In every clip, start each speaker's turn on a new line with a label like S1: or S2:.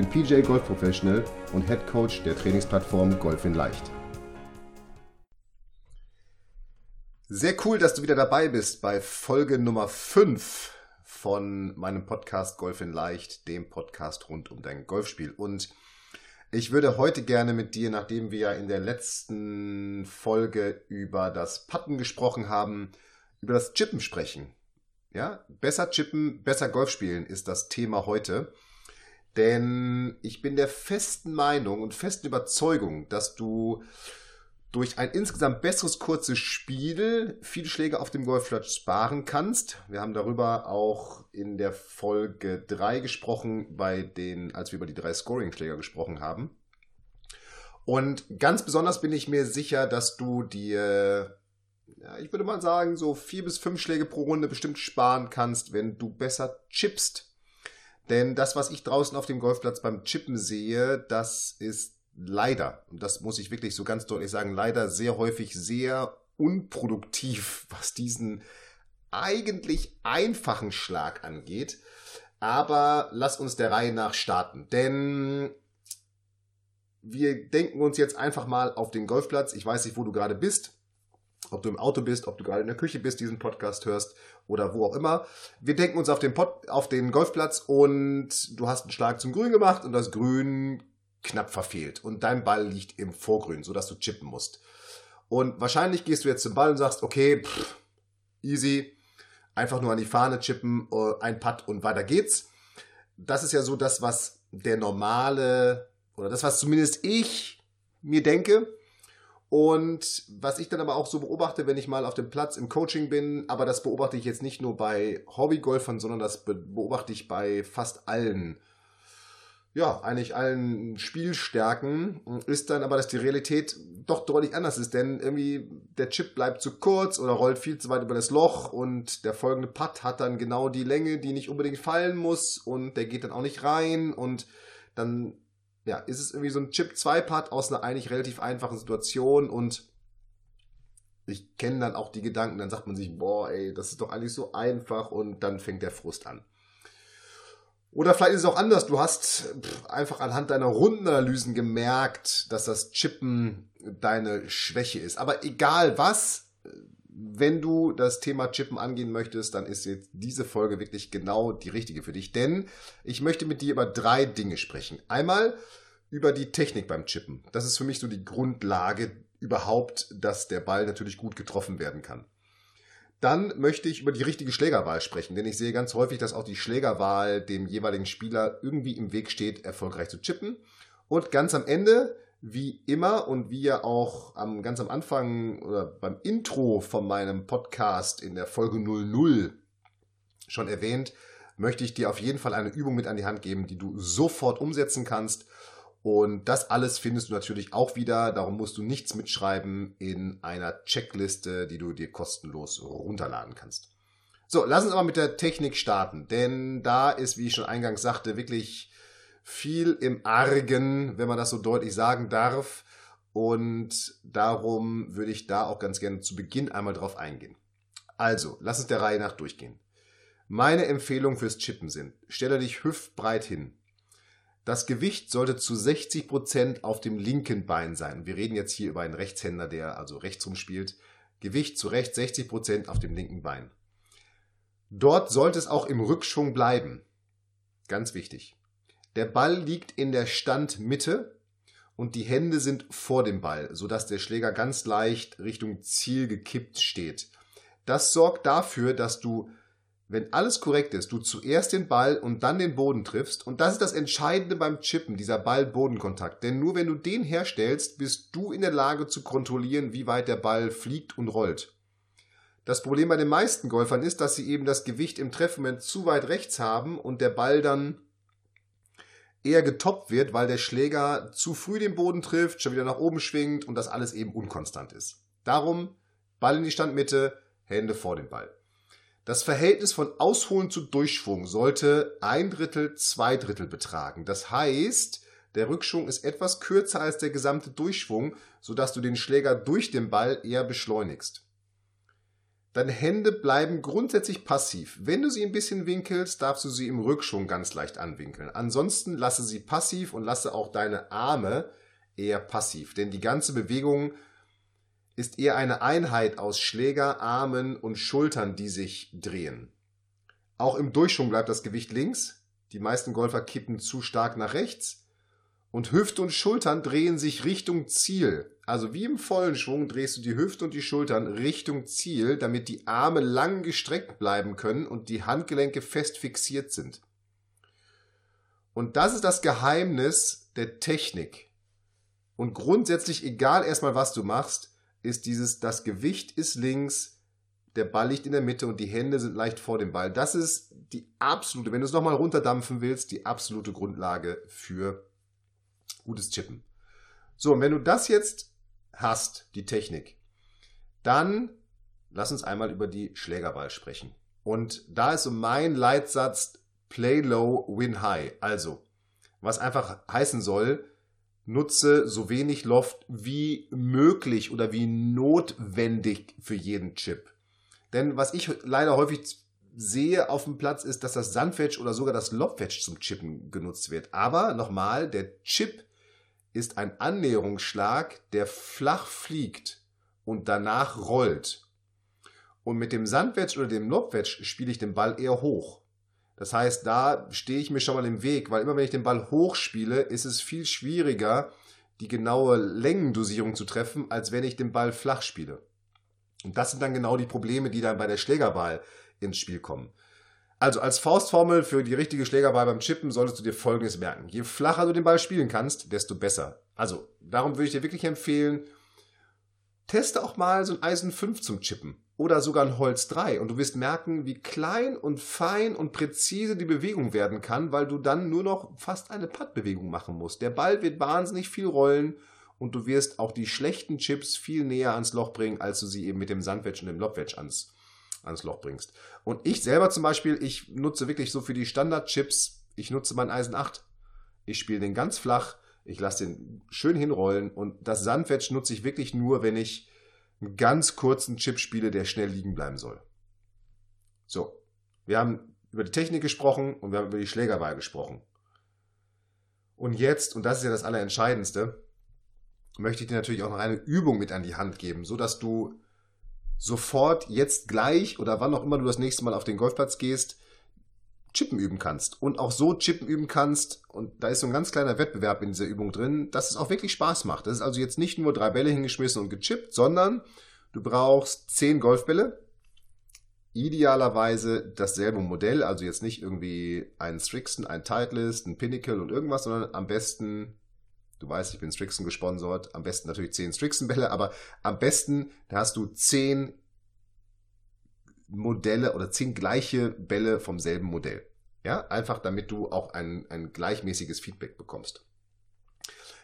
S1: bin PJ Golf Professional und Head Coach der Trainingsplattform Golf in Leicht. Sehr cool, dass du wieder dabei bist bei Folge Nummer 5 von meinem Podcast Golf in Leicht, dem Podcast rund um dein Golfspiel. Und ich würde heute gerne mit dir, nachdem wir in der letzten Folge über das Putten gesprochen haben, über das Chippen sprechen. Ja, besser chippen, besser Golf spielen ist das Thema heute. Denn ich bin der festen Meinung und festen Überzeugung, dass du durch ein insgesamt besseres kurzes Spiel viele Schläge auf dem Golfplatz sparen kannst. Wir haben darüber auch in der Folge 3 gesprochen, bei den, als wir über die drei Scoring-Schläger gesprochen haben. Und ganz besonders bin ich mir sicher, dass du dir ja, ich würde mal sagen, so vier bis fünf Schläge pro Runde bestimmt sparen kannst, wenn du besser chippst. Denn das, was ich draußen auf dem Golfplatz beim Chippen sehe, das ist leider, und das muss ich wirklich so ganz deutlich sagen, leider sehr häufig sehr unproduktiv, was diesen eigentlich einfachen Schlag angeht. Aber lass uns der Reihe nach starten. Denn wir denken uns jetzt einfach mal auf den Golfplatz. Ich weiß nicht, wo du gerade bist ob du im Auto bist, ob du gerade in der Küche bist, diesen Podcast hörst oder wo auch immer. Wir denken uns auf den, Pod, auf den Golfplatz und du hast einen Schlag zum Grün gemacht und das Grün knapp verfehlt und dein Ball liegt im Vorgrün, sodass du chippen musst. Und wahrscheinlich gehst du jetzt zum Ball und sagst, okay, pff, easy, einfach nur an die Fahne chippen, äh, ein Putt und weiter geht's. Das ist ja so das, was der normale oder das, was zumindest ich mir denke. Und was ich dann aber auch so beobachte, wenn ich mal auf dem Platz im Coaching bin, aber das beobachte ich jetzt nicht nur bei Hobbygolfern, sondern das beobachte ich bei fast allen, ja, eigentlich allen Spielstärken, ist dann aber, dass die Realität doch deutlich anders ist, denn irgendwie der Chip bleibt zu kurz oder rollt viel zu weit über das Loch und der folgende Putt hat dann genau die Länge, die nicht unbedingt fallen muss und der geht dann auch nicht rein und dann ja, ist es irgendwie so ein Chip-2-Part aus einer eigentlich relativ einfachen Situation und ich kenne dann auch die Gedanken, dann sagt man sich, boah, ey, das ist doch eigentlich so einfach und dann fängt der Frust an. Oder vielleicht ist es auch anders. Du hast einfach anhand deiner Rundenanalysen gemerkt, dass das Chippen deine Schwäche ist. Aber egal was, wenn du das Thema Chippen angehen möchtest, dann ist jetzt diese Folge wirklich genau die richtige für dich. Denn ich möchte mit dir über drei Dinge sprechen. Einmal über die Technik beim Chippen. Das ist für mich so die Grundlage überhaupt, dass der Ball natürlich gut getroffen werden kann. Dann möchte ich über die richtige Schlägerwahl sprechen, denn ich sehe ganz häufig, dass auch die Schlägerwahl dem jeweiligen Spieler irgendwie im Weg steht, erfolgreich zu chippen. Und ganz am Ende wie immer und wie ja auch am, ganz am Anfang oder beim Intro von meinem Podcast in der Folge 00 schon erwähnt, möchte ich dir auf jeden Fall eine Übung mit an die Hand geben, die du sofort umsetzen kannst. Und das alles findest du natürlich auch wieder, darum musst du nichts mitschreiben, in einer Checkliste, die du dir kostenlos runterladen kannst. So, lass uns aber mit der Technik starten, denn da ist, wie ich schon eingangs sagte, wirklich viel im Argen, wenn man das so deutlich sagen darf. Und darum würde ich da auch ganz gerne zu Beginn einmal drauf eingehen. Also, lass uns der Reihe nach durchgehen. Meine Empfehlung fürs Chippen sind, stelle dich hüftbreit hin. Das Gewicht sollte zu 60 Prozent auf dem linken Bein sein. Wir reden jetzt hier über einen Rechtshänder, der also rechtsrum spielt. Gewicht zu rechts 60 Prozent auf dem linken Bein. Dort sollte es auch im Rückschwung bleiben. Ganz wichtig. Der Ball liegt in der Standmitte und die Hände sind vor dem Ball, sodass der Schläger ganz leicht Richtung Ziel gekippt steht. Das sorgt dafür, dass du, wenn alles korrekt ist, du zuerst den Ball und dann den Boden triffst. Und das ist das Entscheidende beim Chippen, dieser Ball-Bodenkontakt. Denn nur wenn du den herstellst, bist du in der Lage zu kontrollieren, wie weit der Ball fliegt und rollt. Das Problem bei den meisten Golfern ist, dass sie eben das Gewicht im Treffmoment zu weit rechts haben und der Ball dann eher getoppt wird, weil der Schläger zu früh den Boden trifft, schon wieder nach oben schwingt und das alles eben unkonstant ist. Darum Ball in die Standmitte, Hände vor den Ball. Das Verhältnis von Ausholen zu Durchschwung sollte ein Drittel, zwei Drittel betragen. Das heißt, der Rückschwung ist etwas kürzer als der gesamte Durchschwung, sodass du den Schläger durch den Ball eher beschleunigst. Deine Hände bleiben grundsätzlich passiv. Wenn du sie ein bisschen winkelst, darfst du sie im Rückschwung ganz leicht anwinkeln. Ansonsten lasse sie passiv und lasse auch deine Arme eher passiv. Denn die ganze Bewegung ist eher eine Einheit aus Schläger, Armen und Schultern, die sich drehen. Auch im Durchschwung bleibt das Gewicht links. Die meisten Golfer kippen zu stark nach rechts. Und Hüfte und Schultern drehen sich Richtung Ziel. Also wie im vollen Schwung drehst du die Hüfte und die Schultern Richtung Ziel, damit die Arme lang gestreckt bleiben können und die Handgelenke fest fixiert sind. Und das ist das Geheimnis der Technik. Und grundsätzlich, egal erstmal was du machst, ist dieses, das Gewicht ist links, der Ball liegt in der Mitte und die Hände sind leicht vor dem Ball. Das ist die absolute, wenn du es nochmal runterdampfen willst, die absolute Grundlage für gutes Chippen. So, und wenn du das jetzt hast, die Technik, dann lass uns einmal über die Schlägerball sprechen. Und da ist so mein Leitsatz Play low, win high. Also, was einfach heißen soll, nutze so wenig Loft wie möglich oder wie notwendig für jeden Chip. Denn was ich leider häufig sehe auf dem Platz ist, dass das Sandwedge oder sogar das Lobwedge zum Chippen genutzt wird. Aber nochmal, der Chip ist ein Annäherungsschlag, der flach fliegt und danach rollt. Und mit dem Sandwedge oder dem Lobwedge spiele ich den Ball eher hoch. Das heißt, da stehe ich mir schon mal im Weg, weil immer wenn ich den Ball hoch spiele, ist es viel schwieriger, die genaue Längendosierung zu treffen, als wenn ich den Ball flach spiele. Und das sind dann genau die Probleme, die dann bei der Schlägerball ins Spiel kommen. Also als Faustformel für die richtige Schlägerball beim Chippen solltest du dir Folgendes merken. Je flacher du den Ball spielen kannst, desto besser. Also darum würde ich dir wirklich empfehlen, teste auch mal so ein Eisen 5 zum Chippen oder sogar ein Holz 3 und du wirst merken, wie klein und fein und präzise die Bewegung werden kann, weil du dann nur noch fast eine Puttbewegung machen musst. Der Ball wird wahnsinnig viel rollen und du wirst auch die schlechten Chips viel näher ans Loch bringen, als du sie eben mit dem Sandwedge und dem Lobwedge ans ans Loch bringst. Und ich selber zum Beispiel, ich nutze wirklich so für die Standard-Chips, ich nutze meinen Eisen 8. Ich spiele den ganz flach, ich lasse den schön hinrollen und das Sandwedge nutze ich wirklich nur, wenn ich einen ganz kurzen Chip spiele, der schnell liegen bleiben soll. So, wir haben über die Technik gesprochen und wir haben über die Schlägerwahl gesprochen. Und jetzt, und das ist ja das Allerentscheidendste, möchte ich dir natürlich auch noch eine Übung mit an die Hand geben, so dass du sofort jetzt gleich oder wann auch immer du das nächste Mal auf den Golfplatz gehst, Chippen üben kannst und auch so Chippen üben kannst und da ist so ein ganz kleiner Wettbewerb in dieser Übung drin, dass es auch wirklich Spaß macht. Das ist also jetzt nicht nur drei Bälle hingeschmissen und gechippt, sondern du brauchst zehn Golfbälle, idealerweise dasselbe Modell, also jetzt nicht irgendwie ein Strixon, ein Titleist, ein Pinnacle und irgendwas, sondern am besten Du weißt, ich bin Strixon gesponsert. Am besten natürlich 10 Strixon-Bälle, aber am besten, da hast du 10 Modelle oder 10 gleiche Bälle vom selben Modell. Ja, einfach damit du auch ein, ein gleichmäßiges Feedback bekommst.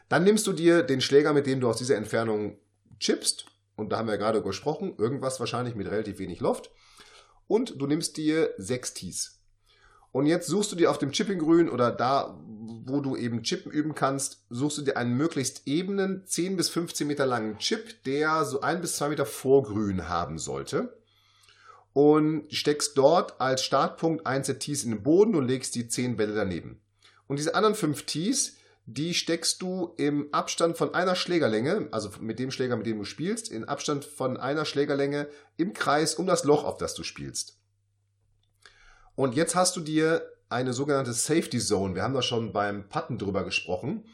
S1: Dann nimmst du dir den Schläger, mit dem du aus dieser Entfernung chippst. Und da haben wir gerade gesprochen, irgendwas wahrscheinlich mit relativ wenig Loft. Und du nimmst dir sechs Tees. Und jetzt suchst du dir auf dem Chipping-Grün oder da, wo du eben Chippen üben kannst, suchst du dir einen möglichst ebenen, 10 bis 15 Meter langen Chip, der so ein bis zwei Meter Vorgrün haben sollte. Und steckst dort als Startpunkt ein Set Tees in den Boden und legst die 10 Bälle daneben. Und diese anderen 5 Tees, die steckst du im Abstand von einer Schlägerlänge, also mit dem Schläger, mit dem du spielst, in Abstand von einer Schlägerlänge im Kreis um das Loch, auf das du spielst. Und jetzt hast du dir eine sogenannte Safety Zone. Wir haben da schon beim Putten drüber gesprochen.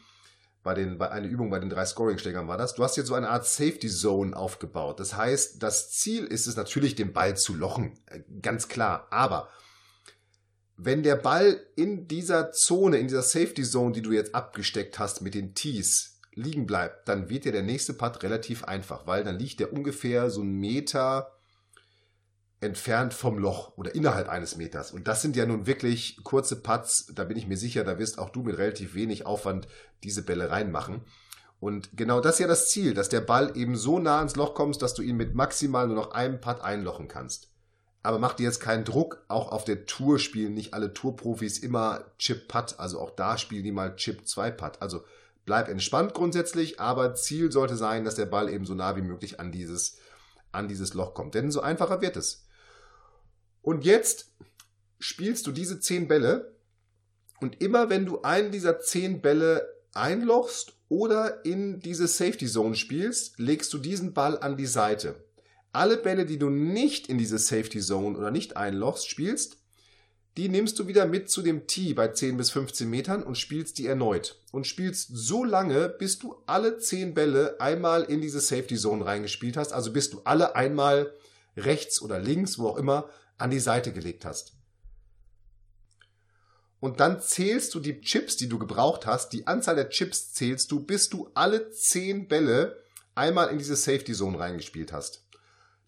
S1: Bei, den, bei einer Übung bei den drei Scoring-Schlägern war das. Du hast jetzt so eine Art Safety Zone aufgebaut. Das heißt, das Ziel ist es natürlich, den Ball zu lochen. Äh, ganz klar. Aber wenn der Ball in dieser Zone, in dieser Safety Zone, die du jetzt abgesteckt hast mit den Tees, liegen bleibt, dann wird dir der nächste Putt relativ einfach, weil dann liegt der ungefähr so einen Meter entfernt vom Loch oder innerhalb eines Meters. Und das sind ja nun wirklich kurze Putts. Da bin ich mir sicher, da wirst auch du mit relativ wenig Aufwand diese Bälle reinmachen. Und genau das ist ja das Ziel, dass der Ball eben so nah ans Loch kommt, dass du ihn mit maximal nur noch einem Putt einlochen kannst. Aber mach dir jetzt keinen Druck, auch auf der Tour spielen nicht alle Tourprofis immer Chip-Putt, also auch da spielen die mal Chip-2-Putt. Also bleib entspannt grundsätzlich, aber Ziel sollte sein, dass der Ball eben so nah wie möglich an dieses, an dieses Loch kommt. Denn so einfacher wird es. Und jetzt spielst du diese zehn Bälle und immer wenn du einen dieser zehn Bälle einlochst oder in diese Safety Zone spielst, legst du diesen Ball an die Seite. Alle Bälle, die du nicht in diese Safety Zone oder nicht einlochst, spielst, die nimmst du wieder mit zu dem Tee bei 10 bis 15 Metern und spielst die erneut. Und spielst so lange, bis du alle 10 Bälle einmal in diese Safety Zone reingespielt hast. Also bis du alle einmal rechts oder links, wo auch immer, an die Seite gelegt hast und dann zählst du die Chips, die du gebraucht hast, die Anzahl der Chips zählst du, bis du alle 10 Bälle einmal in diese Safety Zone reingespielt hast.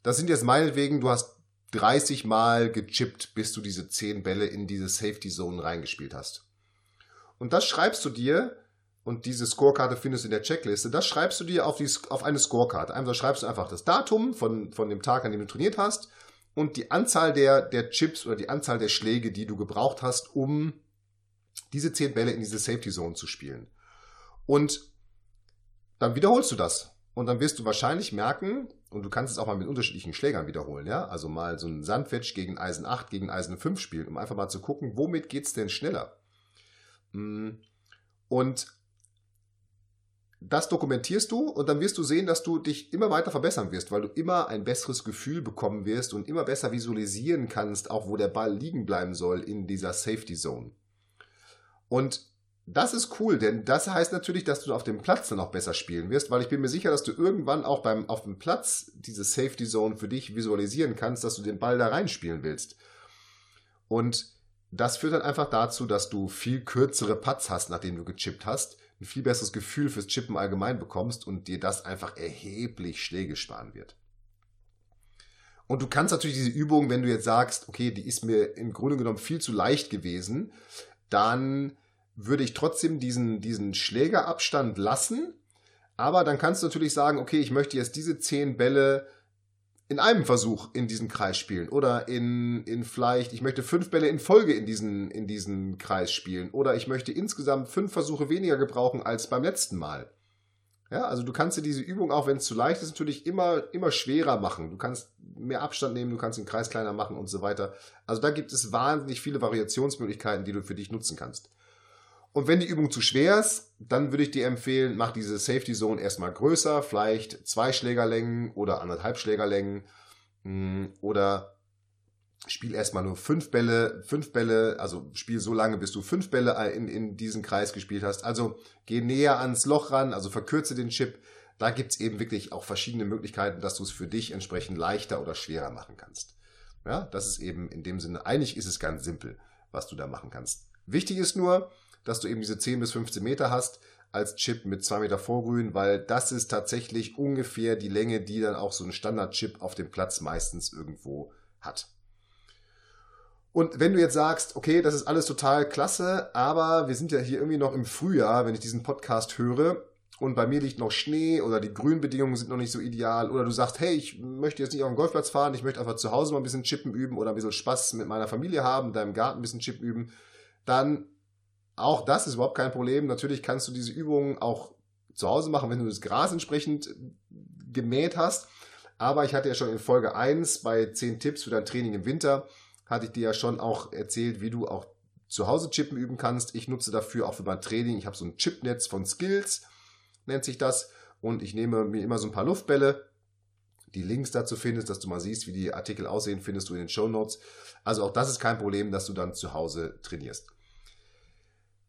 S1: Das sind jetzt meinetwegen, du hast 30 Mal gechippt, bis du diese 10 Bälle in diese Safety Zone reingespielt hast. Und das schreibst du dir, und diese Scorekarte findest du in der Checkliste, das schreibst du dir auf, die, auf eine Scorekarte. Einfach schreibst du einfach das Datum von, von dem Tag, an dem du trainiert hast, und die Anzahl der, der Chips oder die Anzahl der Schläge, die du gebraucht hast, um diese zehn Bälle in diese Safety Zone zu spielen. Und dann wiederholst du das. Und dann wirst du wahrscheinlich merken, und du kannst es auch mal mit unterschiedlichen Schlägern wiederholen, ja, also mal so ein Sandwich gegen Eisen 8, gegen Eisen 5 spielen, um einfach mal zu gucken, womit geht's denn schneller? Mm. Und das dokumentierst du und dann wirst du sehen, dass du dich immer weiter verbessern wirst, weil du immer ein besseres Gefühl bekommen wirst und immer besser visualisieren kannst, auch wo der Ball liegen bleiben soll in dieser Safety Zone. Und das ist cool, denn das heißt natürlich, dass du auf dem Platz dann auch besser spielen wirst, weil ich bin mir sicher, dass du irgendwann auch beim, auf dem Platz diese Safety Zone für dich visualisieren kannst, dass du den Ball da reinspielen willst. Und das führt dann einfach dazu, dass du viel kürzere Putts hast, nachdem du gechippt hast, ein viel besseres Gefühl fürs Chippen allgemein bekommst und dir das einfach erheblich Schläge sparen wird. Und du kannst natürlich diese Übung, wenn du jetzt sagst, okay, die ist mir im Grunde genommen viel zu leicht gewesen, dann würde ich trotzdem diesen, diesen Schlägerabstand lassen. Aber dann kannst du natürlich sagen, okay, ich möchte jetzt diese zehn Bälle in einem Versuch in diesem Kreis spielen oder in, in vielleicht, ich möchte fünf Bälle in Folge in diesen, in diesen Kreis spielen oder ich möchte insgesamt fünf Versuche weniger gebrauchen als beim letzten Mal. Ja, also du kannst dir diese Übung, auch wenn es zu leicht ist, natürlich immer, immer schwerer machen. Du kannst mehr Abstand nehmen, du kannst den Kreis kleiner machen und so weiter. Also da gibt es wahnsinnig viele Variationsmöglichkeiten, die du für dich nutzen kannst. Und wenn die Übung zu schwer ist, dann würde ich dir empfehlen, mach diese Safety Zone erstmal größer, vielleicht zwei Schlägerlängen oder anderthalb Schlägerlängen mm, oder spiel erstmal nur fünf Bälle, fünf Bälle, also spiel so lange, bis du fünf Bälle in, in diesen Kreis gespielt hast. Also geh näher ans Loch ran, also verkürze den Chip. Da gibt's eben wirklich auch verschiedene Möglichkeiten, dass du es für dich entsprechend leichter oder schwerer machen kannst. Ja, das ist eben in dem Sinne, eigentlich ist es ganz simpel, was du da machen kannst. Wichtig ist nur, dass du eben diese 10 bis 15 Meter hast als Chip mit 2 Meter Vorgrün, weil das ist tatsächlich ungefähr die Länge, die dann auch so ein Standard-Chip auf dem Platz meistens irgendwo hat. Und wenn du jetzt sagst, okay, das ist alles total klasse, aber wir sind ja hier irgendwie noch im Frühjahr, wenn ich diesen Podcast höre und bei mir liegt noch Schnee oder die Grünbedingungen sind noch nicht so ideal oder du sagst, hey, ich möchte jetzt nicht auf den Golfplatz fahren, ich möchte einfach zu Hause mal ein bisschen Chippen üben oder ein bisschen Spaß mit meiner Familie haben, in deinem Garten ein bisschen Chippen üben, dann auch das ist überhaupt kein Problem. Natürlich kannst du diese Übungen auch zu Hause machen, wenn du das Gras entsprechend gemäht hast. Aber ich hatte ja schon in Folge 1 bei 10 Tipps für dein Training im Winter hatte ich dir ja schon auch erzählt, wie du auch zu Hause Chippen üben kannst. Ich nutze dafür auch für mein Training. Ich habe so ein Chipnetz von Skills, nennt sich das. Und ich nehme mir immer so ein paar Luftbälle. Die Links dazu findest, dass du mal siehst, wie die Artikel aussehen, findest du in den Show Notes. Also auch das ist kein Problem, dass du dann zu Hause trainierst.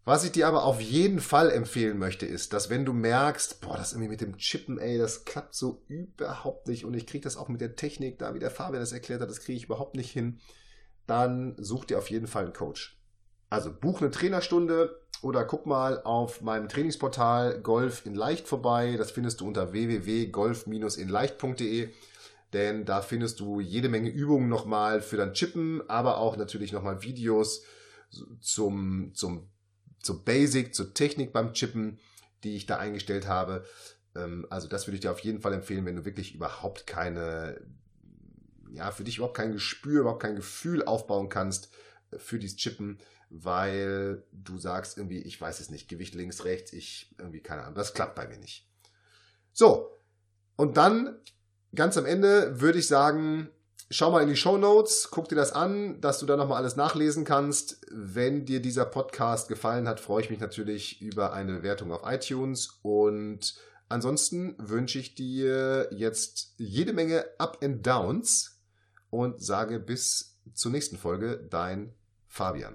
S1: Was ich dir aber auf jeden Fall empfehlen möchte, ist, dass wenn du merkst, boah, das irgendwie mit dem Chippen, ey, das klappt so überhaupt nicht und ich kriege das auch mit der Technik, da wie der Fabian das erklärt hat, das kriege ich überhaupt nicht hin, dann such dir auf jeden Fall einen Coach. Also buch eine Trainerstunde oder guck mal auf meinem Trainingsportal Golf in Leicht vorbei. Das findest du unter www.golf-inleicht.de. denn da findest du jede Menge Übungen nochmal für dein Chippen, aber auch natürlich nochmal Videos zum, zum, zum Basic, zur Technik beim Chippen, die ich da eingestellt habe. Ähm, also das würde ich dir auf jeden Fall empfehlen, wenn du wirklich überhaupt keine, ja, für dich überhaupt kein Gespür, überhaupt kein Gefühl aufbauen kannst äh, für dieses Chippen, weil du sagst irgendwie, ich weiß es nicht, Gewicht links, rechts, ich irgendwie, keine Ahnung, das klappt bei mir nicht. So, und dann ganz am Ende würde ich sagen, schau mal in die Show Notes, guck dir das an, dass du da nochmal alles nachlesen kannst. Wenn dir dieser Podcast gefallen hat, freue ich mich natürlich über eine Bewertung auf iTunes und ansonsten wünsche ich dir jetzt jede Menge Up and Downs und sage bis zur nächsten Folge, dein Fabian.